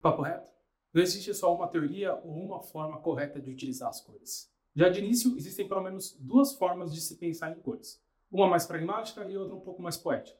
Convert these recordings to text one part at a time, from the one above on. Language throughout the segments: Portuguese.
Papo reto? Não existe só uma teoria ou uma forma correta de utilizar as cores. Já de início, existem pelo menos duas formas de se pensar em cores. Uma mais pragmática e outra um pouco mais poética.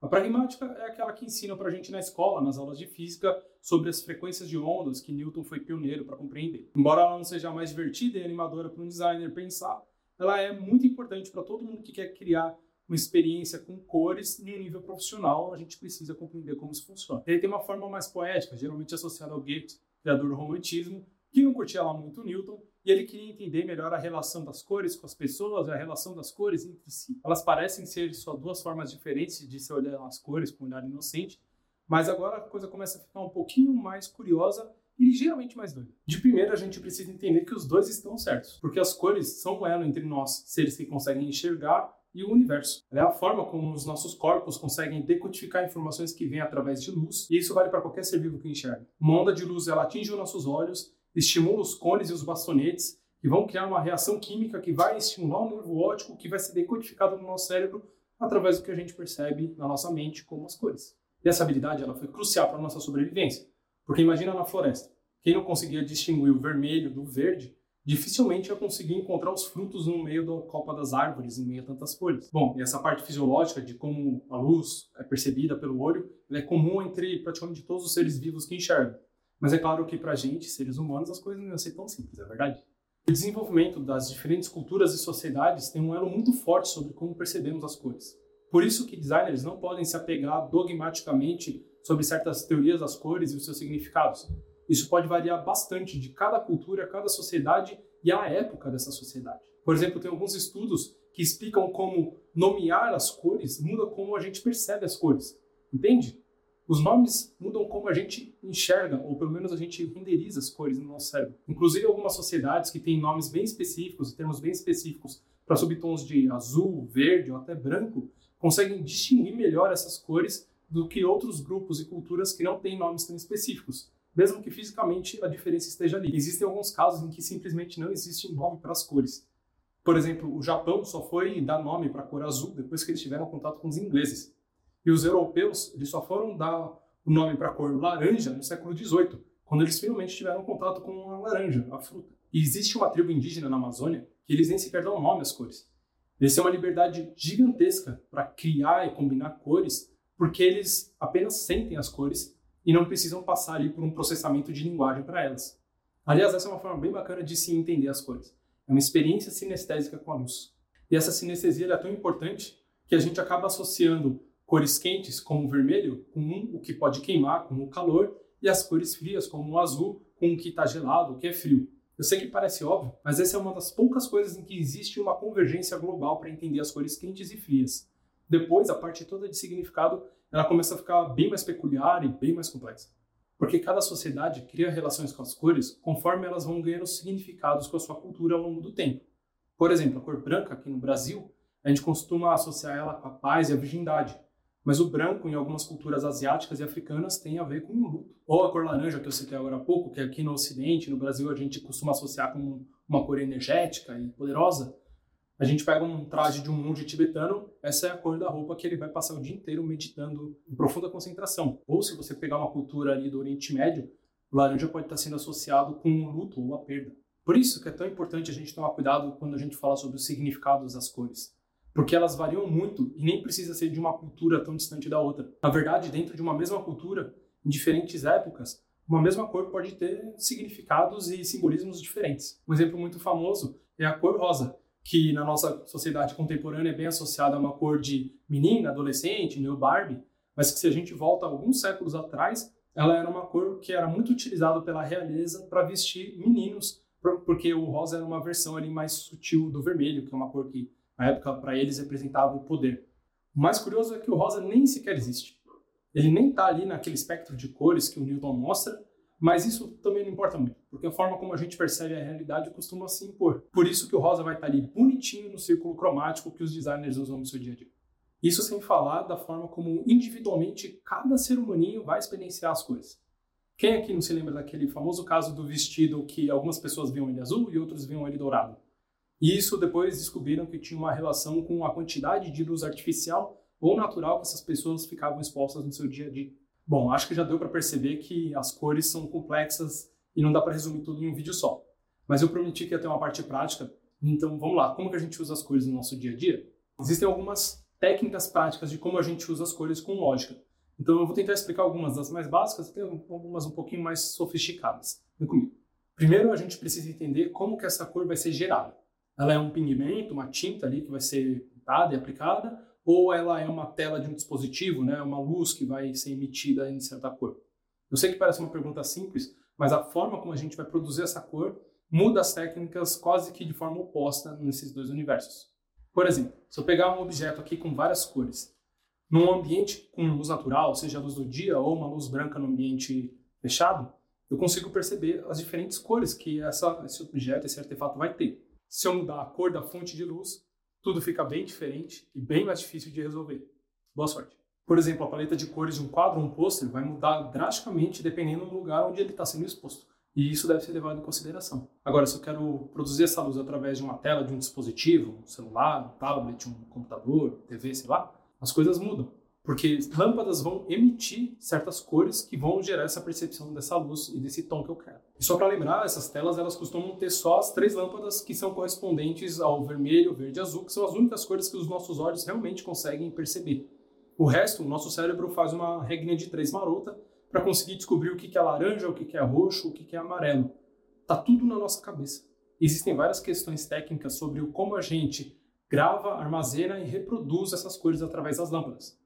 A pragmática é aquela que ensina para a gente na escola, nas aulas de física, sobre as frequências de ondas que Newton foi pioneiro para compreender. Embora ela não seja mais divertida e animadora para um designer pensar, ela é muito importante para todo mundo que quer criar uma experiência com cores em nível profissional, a gente precisa compreender como isso funciona. Ele tem uma forma mais poética, geralmente associada ao Goethe, criador do romantismo, que não curtia lá muito Newton, e ele queria entender melhor a relação das cores com as pessoas, a relação das cores entre si. Elas parecem ser só duas formas diferentes de se olhar as cores com um olhar inocente, mas agora a coisa começa a ficar um pouquinho mais curiosa e ligeiramente mais doida. De primeiro, a gente precisa entender que os dois estão certos, porque as cores são o elo entre nós, seres que conseguem enxergar e o universo. É a forma como os nossos corpos conseguem decodificar informações que vêm através de luz, e isso vale para qualquer ser vivo que enxerga. Uma onda de luz ela atinge os nossos olhos, estimula os cones e os bastonetes, que vão criar uma reação química que vai estimular o nervo óptico, que vai ser decodificado no nosso cérebro através do que a gente percebe na nossa mente como as cores. E essa habilidade ela foi crucial para a nossa sobrevivência, porque imagina na floresta, quem não conseguia distinguir o vermelho do verde dificilmente ia conseguir encontrar os frutos no meio da copa das árvores, em meio a tantas folhas. Bom, e essa parte fisiológica de como a luz é percebida pelo olho, é comum entre praticamente todos os seres vivos que enxergam. Mas é claro que para gente, seres humanos, as coisas não iam ser tão simples, é verdade? O desenvolvimento das diferentes culturas e sociedades tem um elo muito forte sobre como percebemos as cores. Por isso que designers não podem se apegar dogmaticamente sobre certas teorias das cores e os seus significados, isso pode variar bastante de cada cultura, cada sociedade e a época dessa sociedade. Por exemplo, tem alguns estudos que explicam como nomear as cores muda como a gente percebe as cores. Entende? Os nomes mudam como a gente enxerga, ou pelo menos a gente renderiza as cores no nosso cérebro. Inclusive, algumas sociedades que têm nomes bem específicos, termos bem específicos para subtons de azul, verde ou até branco, conseguem distinguir melhor essas cores do que outros grupos e culturas que não têm nomes tão específicos mesmo que fisicamente a diferença esteja ali. Existem alguns casos em que simplesmente não existe nome para as cores. Por exemplo, o Japão só foi dar nome para a cor azul depois que eles tiveram contato com os ingleses. E os europeus eles só foram dar o nome para a cor laranja no século XVIII, quando eles finalmente tiveram contato com a laranja, a fruta. E existe uma tribo indígena na Amazônia que eles nem sequer dão nome às cores. Eles têm uma liberdade gigantesca para criar e combinar cores, porque eles apenas sentem as cores e não precisam passar ali por um processamento de linguagem para elas. Aliás, essa é uma forma bem bacana de se entender as cores. É uma experiência sinestésica com a luz. E essa sinestesia é tão importante que a gente acaba associando cores quentes, como o vermelho, com o que pode queimar, com o calor, e as cores frias, como o azul, com o que está gelado, o que é frio. Eu sei que parece óbvio, mas essa é uma das poucas coisas em que existe uma convergência global para entender as cores quentes e frias. Depois, a parte toda de significado ela começa a ficar bem mais peculiar e bem mais complexa. Porque cada sociedade cria relações com as cores conforme elas vão ganhando significados com a sua cultura ao longo do tempo. Por exemplo, a cor branca aqui no Brasil, a gente costuma associar ela com a paz e a virgindade. Mas o branco, em algumas culturas asiáticas e africanas, tem a ver com o luto. Ou a cor laranja, que eu citei agora há pouco, que aqui no Ocidente, no Brasil, a gente costuma associar com uma cor energética e poderosa. A gente pega um traje de um monge tibetano, essa é a cor da roupa que ele vai passar o dia inteiro meditando em profunda concentração. Ou se você pegar uma cultura ali do Oriente Médio, laranja pode estar sendo associado com o luto ou a perda. Por isso que é tão importante a gente tomar cuidado quando a gente fala sobre os significados das cores. Porque elas variam muito e nem precisa ser de uma cultura tão distante da outra. Na verdade, dentro de uma mesma cultura, em diferentes épocas, uma mesma cor pode ter significados e simbolismos diferentes. Um exemplo muito famoso é a cor rosa, que na nossa sociedade contemporânea é bem associada a uma cor de menina, adolescente, meio Barbie, mas que se a gente volta alguns séculos atrás, ela era uma cor que era muito utilizada pela realeza para vestir meninos, porque o rosa era uma versão ali mais sutil do vermelho, que é uma cor que na época para eles representava o poder. O mais curioso é que o rosa nem sequer existe. Ele nem está ali naquele espectro de cores que o Newton mostra, mas isso também não importa muito, porque a forma como a gente percebe a realidade costuma se impor. Por isso que o rosa vai estar ali bonitinho no círculo cromático que os designers usam no seu dia a dia. Isso sem falar da forma como individualmente cada ser humaninho vai experienciar as cores. Quem aqui não se lembra daquele famoso caso do vestido que algumas pessoas viam ele azul e outros viam ele dourado? E isso depois descobriram que tinha uma relação com a quantidade de luz artificial ou natural que essas pessoas ficavam expostas no seu dia a dia. Bom, acho que já deu para perceber que as cores são complexas e não dá para resumir tudo em um vídeo só. Mas eu prometi que ia ter uma parte prática, então vamos lá. Como que a gente usa as cores no nosso dia a dia? Existem algumas técnicas práticas de como a gente usa as cores com lógica. Então eu vou tentar explicar algumas das mais básicas e algumas um pouquinho mais sofisticadas. Vem comigo. Primeiro a gente precisa entender como que essa cor vai ser gerada. Ela é um pigmento, uma tinta ali que vai ser pintada e aplicada, ou ela é uma tela de um dispositivo, né, uma luz que vai ser emitida em certa cor? Eu sei que parece uma pergunta simples, mas a forma como a gente vai produzir essa cor muda as técnicas quase que de forma oposta nesses dois universos. Por exemplo, se eu pegar um objeto aqui com várias cores, num ambiente com luz natural, seja a luz do dia ou uma luz branca no ambiente fechado, eu consigo perceber as diferentes cores que essa, esse objeto, esse artefato vai ter. Se eu mudar a cor da fonte de luz, tudo fica bem diferente e bem mais difícil de resolver. Boa sorte. Por exemplo, a paleta de cores de um quadro ou um pôster vai mudar drasticamente dependendo do lugar onde ele está sendo exposto. E isso deve ser levado em consideração. Agora, se eu quero produzir essa luz através de uma tela de um dispositivo, um celular, um tablet, um computador, TV, sei lá, as coisas mudam. Porque lâmpadas vão emitir certas cores que vão gerar essa percepção dessa luz e desse tom que eu quero. E só para lembrar, essas telas elas costumam ter só as três lâmpadas que são correspondentes ao vermelho, verde e azul, que são as únicas cores que os nossos olhos realmente conseguem perceber. O resto, o nosso cérebro faz uma regrinha de três marota para conseguir descobrir o que é laranja, o que é roxo, o que é amarelo. Tá tudo na nossa cabeça. Existem várias questões técnicas sobre como a gente grava, armazena e reproduz essas cores através das lâmpadas.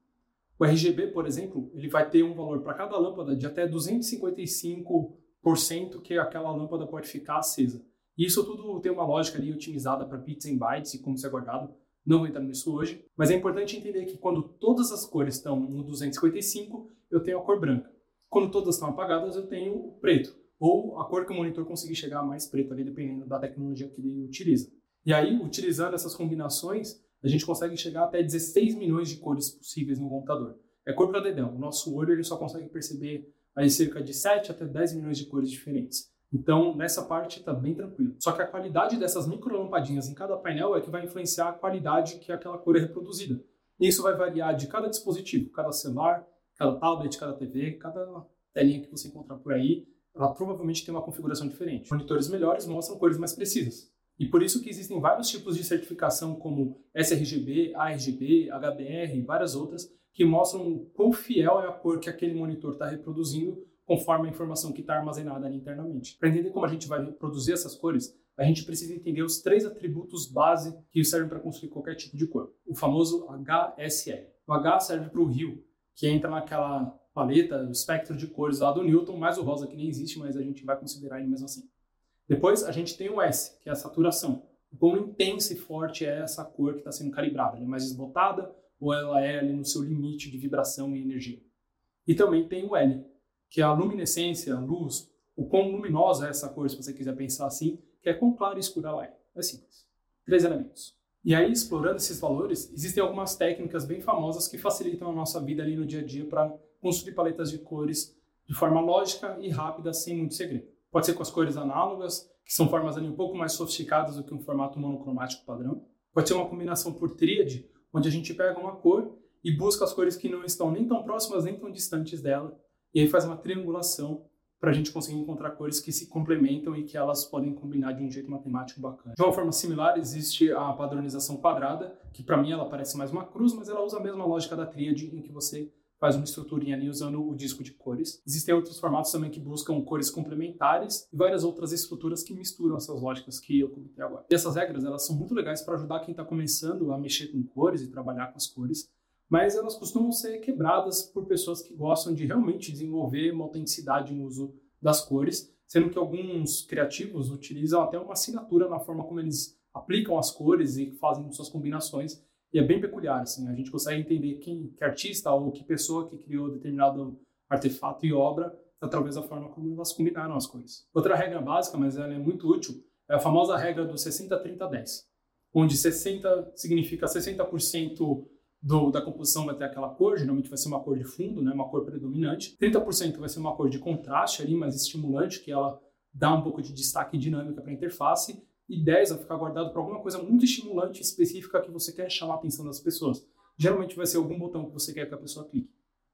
O RGB, por exemplo, ele vai ter um valor para cada lâmpada de até 255% que aquela lâmpada pode ficar acesa. E isso tudo tem uma lógica ali otimizada para bits e bytes e como isso é guardado. Não vou entrar nisso hoje, mas é importante entender que quando todas as cores estão no 255, eu tenho a cor branca. Quando todas estão apagadas, eu tenho o preto, ou a cor que o monitor conseguir chegar mais preto ali, dependendo da tecnologia que ele utiliza. E aí, utilizando essas combinações, a gente consegue chegar até 16 milhões de cores possíveis no computador. É cor para dedão. O nosso olho ele só consegue perceber aí cerca de 7 até 10 milhões de cores diferentes. Então, nessa parte está bem tranquilo. Só que a qualidade dessas microlampadinhas em cada painel é que vai influenciar a qualidade que aquela cor é reproduzida. E isso vai variar de cada dispositivo, cada celular, cada tablet, cada TV, cada telinha que você encontrar por aí, ela provavelmente tem uma configuração diferente. Monitores melhores mostram cores mais precisas. E por isso que existem vários tipos de certificação, como sRGB, ARGB, HDR e várias outras, que mostram quão fiel é a cor que aquele monitor está reproduzindo conforme a informação que está armazenada ali internamente. Para entender como a gente vai reproduzir essas cores, a gente precisa entender os três atributos base que servem para construir qualquer tipo de cor. O famoso HSL. O H serve para o rio, que entra naquela paleta, o espectro de cores lá do Newton, mais o rosa que nem existe, mas a gente vai considerar ele mesmo assim. Depois a gente tem o S, que é a saturação. O quão intensa e forte é essa cor que está sendo calibrada. Ela é mais desbotada ou ela é ali no seu limite de vibração e energia. E também tem o L, que é a luminescência, a luz, o quão luminosa é essa cor, se você quiser pensar assim, que é quão clara e escura ela é. É simples. Três elementos. E aí, explorando esses valores, existem algumas técnicas bem famosas que facilitam a nossa vida ali no dia a dia para construir paletas de cores de forma lógica e rápida, sem muito segredo. Pode ser com as cores análogas, que são formas ali um pouco mais sofisticadas do que um formato monocromático padrão. Pode ser uma combinação por tríade, onde a gente pega uma cor e busca as cores que não estão nem tão próximas nem tão distantes dela, e aí faz uma triangulação para a gente conseguir encontrar cores que se complementam e que elas podem combinar de um jeito matemático bacana. De uma forma similar, existe a padronização quadrada, que para mim ela parece mais uma cruz, mas ela usa a mesma lógica da tríade, em que você faz uma estruturinha ali usando o disco de cores. Existem outros formatos também que buscam cores complementares e várias outras estruturas que misturam essas lógicas que eu comentei agora. E essas regras, elas são muito legais para ajudar quem está começando a mexer com cores e trabalhar com as cores, mas elas costumam ser quebradas por pessoas que gostam de realmente desenvolver uma autenticidade no uso das cores, sendo que alguns criativos utilizam até uma assinatura na forma como eles aplicam as cores e fazem suas combinações e é bem peculiar, assim, a gente consegue entender quem, que artista ou que pessoa que criou determinado artefato e obra através da forma como elas combinaram as cores. Outra regra básica, mas ela é muito útil, é a famosa regra do 60-30-10, onde 60 significa 60% do, da composição vai ter aquela cor, geralmente vai ser uma cor de fundo, né, uma cor predominante. 30% vai ser uma cor de contraste ali, mais estimulante, que ela dá um pouco de destaque e dinâmica para a interface e 10 vai ficar guardado para alguma coisa muito estimulante específica que você quer chamar a atenção das pessoas. Geralmente vai ser algum botão que você quer que a pessoa clique.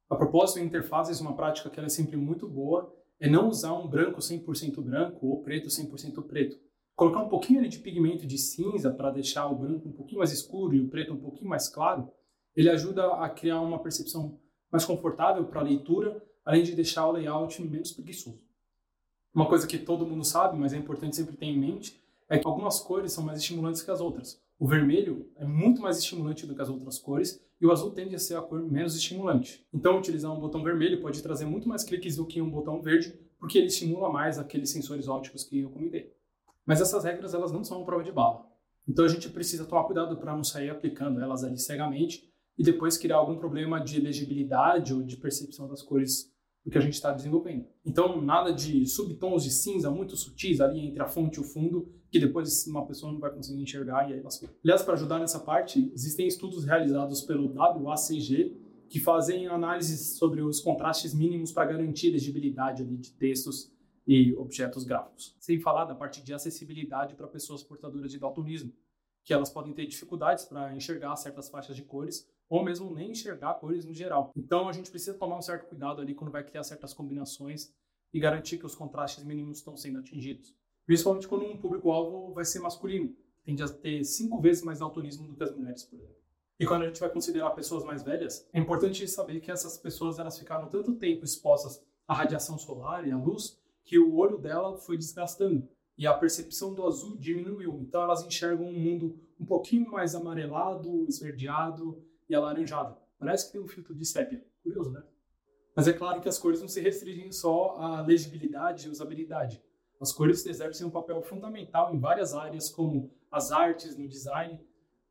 A propósito, em interfaces, uma prática que é sempre muito boa é não usar um branco 100% branco ou preto 100% preto. Colocar um pouquinho de pigmento de cinza para deixar o branco um pouquinho mais escuro e o preto um pouquinho mais claro, ele ajuda a criar uma percepção mais confortável para a leitura, além de deixar o layout menos preguiçoso. Uma coisa que todo mundo sabe, mas é importante sempre ter em mente, é que algumas cores são mais estimulantes que as outras. O vermelho é muito mais estimulante do que as outras cores e o azul tende a ser a cor menos estimulante. Então, utilizar um botão vermelho pode trazer muito mais cliques do que um botão verde, porque ele estimula mais aqueles sensores ópticos que eu comentei. Mas essas regras elas não são uma prova de bala. Então a gente precisa tomar cuidado para não sair aplicando elas ali cegamente e depois criar algum problema de legibilidade ou de percepção das cores do que a gente está desenvolvendo. Então, nada de subtons de cinza muito sutis ali entre a fonte e o fundo, que depois uma pessoa não vai conseguir enxergar e aí lascou. Aliás, para ajudar nessa parte, existem estudos realizados pelo WACG que fazem análises sobre os contrastes mínimos para garantir legibilidade ali de textos e objetos gráficos. Sem falar da parte de acessibilidade para pessoas portadoras de daltonismo, que elas podem ter dificuldades para enxergar certas faixas de cores ou mesmo nem enxergar cores no geral. Então a gente precisa tomar um certo cuidado ali quando vai criar certas combinações e garantir que os contrastes mínimos estão sendo atingidos. Principalmente quando um público-alvo vai ser masculino, tende a ter cinco vezes mais daltonismo do que as mulheres, por exemplo. E quando a gente vai considerar pessoas mais velhas, é importante saber que essas pessoas elas ficaram tanto tempo expostas à radiação solar e à luz que o olho dela foi desgastando e a percepção do azul diminuiu. Então elas enxergam um mundo um pouquinho mais amarelado, esverdeado e alaranjado. Parece que tem um filtro de sépia. Curioso, né? Mas é claro que as cores não se restringem só à legibilidade e usabilidade. As cores exercem um papel fundamental em várias áreas, como as artes, no design,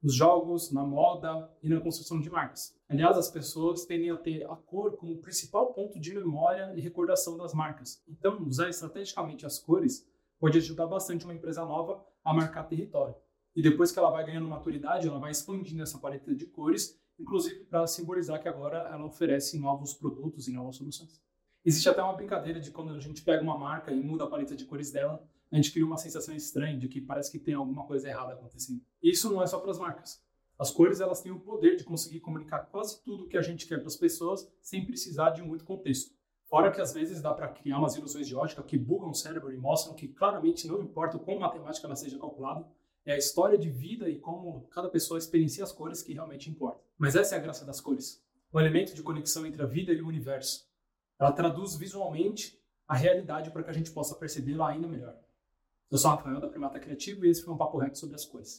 nos jogos, na moda e na construção de marcas. Aliás, as pessoas tendem a ter a cor como principal ponto de memória e recordação das marcas. Então, usar estrategicamente as cores pode ajudar bastante uma empresa nova a marcar território. E depois que ela vai ganhando maturidade, ela vai expandindo essa paleta de cores inclusive para simbolizar que agora ela oferece novos produtos e novas soluções. Existe até uma brincadeira de quando a gente pega uma marca e muda a paleta de cores dela, a gente cria uma sensação estranha de que parece que tem alguma coisa errada acontecendo. E isso não é só para as marcas. As cores elas têm o poder de conseguir comunicar quase tudo que a gente quer para as pessoas sem precisar de muito contexto. Fora que às vezes dá para criar umas ilusões de ótica que bugam o cérebro e mostram que claramente não importa como matemática ela seja calculada, é a história de vida e como cada pessoa experiencia as cores que realmente importam. Mas essa é a graça das cores. Um elemento de conexão entre a vida e o universo. Ela traduz visualmente a realidade para que a gente possa percebê-la ainda melhor. Eu sou o Rafael da Primata Criativo e esse foi um papo reto sobre as cores.